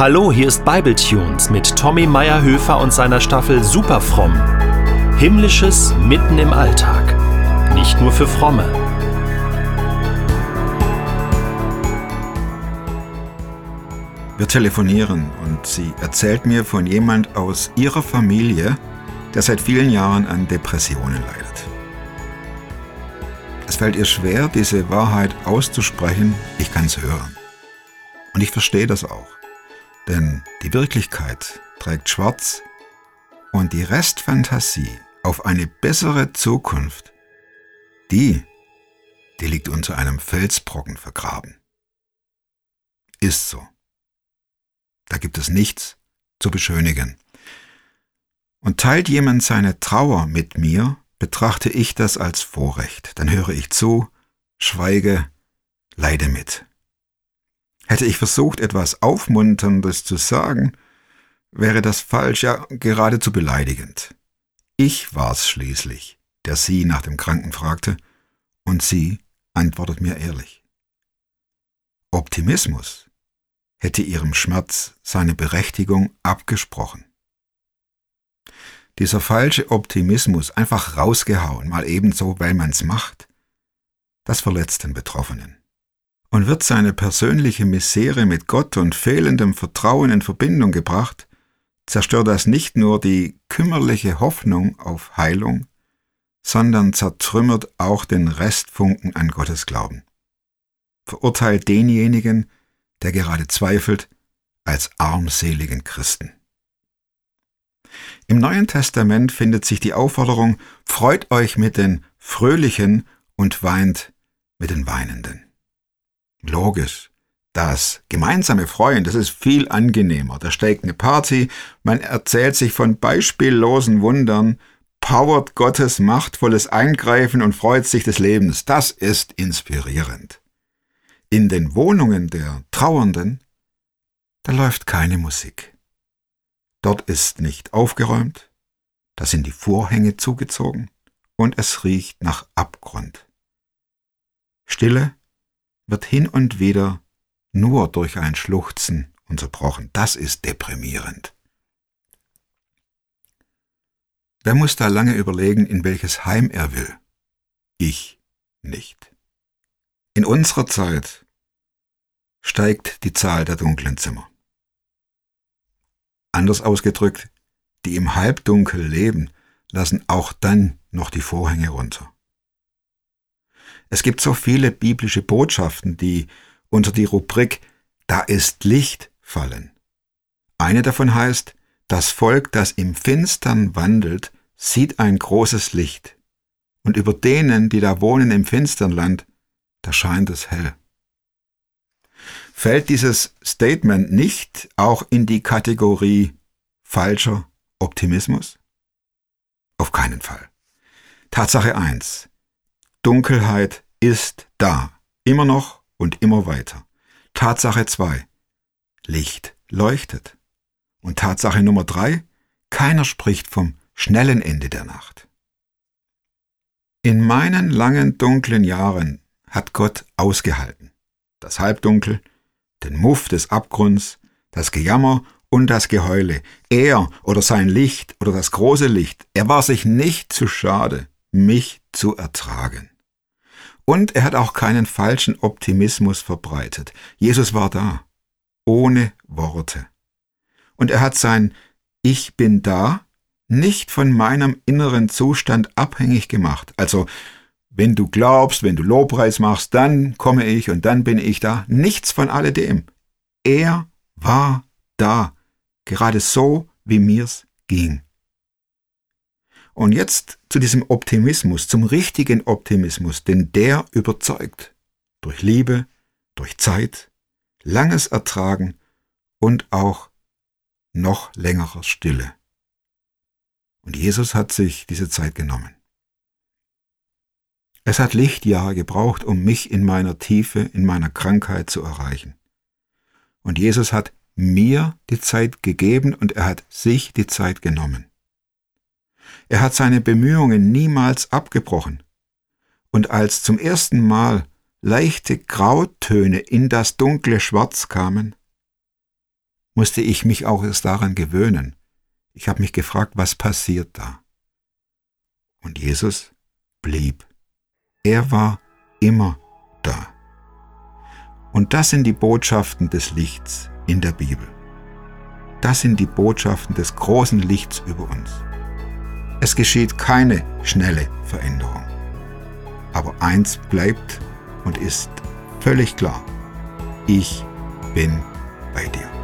Hallo, hier ist Bibletunes mit Tommy Meyerhöfer und seiner Staffel Superfromm. Himmlisches mitten im Alltag. Nicht nur für Fromme. Wir telefonieren und sie erzählt mir von jemand aus ihrer Familie, der seit vielen Jahren an Depressionen leidet. Es fällt ihr schwer, diese Wahrheit auszusprechen, ich kann es hören. Und ich verstehe das auch. Denn die Wirklichkeit trägt schwarz und die Restfantasie auf eine bessere Zukunft, die, die liegt unter einem Felsbrocken vergraben. Ist so. Da gibt es nichts zu beschönigen. Und teilt jemand seine Trauer mit mir, betrachte ich das als Vorrecht. Dann höre ich zu, schweige, leide mit. Hätte ich versucht, etwas Aufmunterndes zu sagen, wäre das falsch, ja geradezu beleidigend. Ich war's schließlich, der sie nach dem Kranken fragte, und sie antwortet mir ehrlich. Optimismus hätte ihrem Schmerz seine Berechtigung abgesprochen. Dieser falsche Optimismus einfach rausgehauen, mal ebenso, weil man's macht, das verletzt den Betroffenen und wird seine persönliche Misere mit Gott und fehlendem Vertrauen in Verbindung gebracht, zerstört das nicht nur die kümmerliche Hoffnung auf Heilung, sondern zertrümmert auch den Restfunken an Gottes Glauben. Verurteilt denjenigen, der gerade zweifelt, als armseligen Christen. Im Neuen Testament findet sich die Aufforderung, freut euch mit den Fröhlichen und weint mit den Weinenden. Logisch. Das gemeinsame Freuen, das ist viel angenehmer. Da steigt eine Party, man erzählt sich von beispiellosen Wundern, powert Gottes machtvolles Eingreifen und freut sich des Lebens. Das ist inspirierend. In den Wohnungen der Trauernden, da läuft keine Musik. Dort ist nicht aufgeräumt, da sind die Vorhänge zugezogen und es riecht nach Abgrund. Stille wird hin und wieder nur durch ein Schluchzen unterbrochen. Das ist deprimierend. Wer muss da lange überlegen, in welches Heim er will? Ich nicht. In unserer Zeit steigt die Zahl der dunklen Zimmer. Anders ausgedrückt, die im Halbdunkel leben, lassen auch dann noch die Vorhänge runter. Es gibt so viele biblische Botschaften, die unter die Rubrik Da ist Licht fallen. Eine davon heißt, das Volk, das im Finstern wandelt, sieht ein großes Licht. Und über denen, die da wohnen im finstern Land, da scheint es hell. Fällt dieses Statement nicht auch in die Kategorie falscher Optimismus? Auf keinen Fall. Tatsache eins: Dunkelheit ist da, immer noch und immer weiter. Tatsache 2. Licht leuchtet. Und Tatsache Nummer 3. Keiner spricht vom schnellen Ende der Nacht. In meinen langen dunklen Jahren hat Gott ausgehalten. Das Halbdunkel, den Muff des Abgrunds, das Gejammer und das Geheule. Er oder sein Licht oder das große Licht, er war sich nicht zu schade, mich zu ertragen. Und er hat auch keinen falschen Optimismus verbreitet. Jesus war da, ohne Worte. Und er hat sein Ich bin da nicht von meinem inneren Zustand abhängig gemacht. Also, wenn du glaubst, wenn du Lobpreis machst, dann komme ich und dann bin ich da. Nichts von alledem. Er war da, gerade so, wie mir's ging. Und jetzt zu diesem Optimismus, zum richtigen Optimismus, denn der überzeugt. Durch Liebe, durch Zeit, langes Ertragen und auch noch längerer Stille. Und Jesus hat sich diese Zeit genommen. Es hat Lichtjahre gebraucht, um mich in meiner Tiefe, in meiner Krankheit zu erreichen. Und Jesus hat mir die Zeit gegeben und er hat sich die Zeit genommen. Er hat seine Bemühungen niemals abgebrochen. Und als zum ersten Mal leichte Grautöne in das dunkle Schwarz kamen, musste ich mich auch erst daran gewöhnen. Ich habe mich gefragt, was passiert da? Und Jesus blieb. Er war immer da. Und das sind die Botschaften des Lichts in der Bibel. Das sind die Botschaften des großen Lichts über uns. Es geschieht keine schnelle Veränderung. Aber eins bleibt und ist völlig klar. Ich bin bei dir.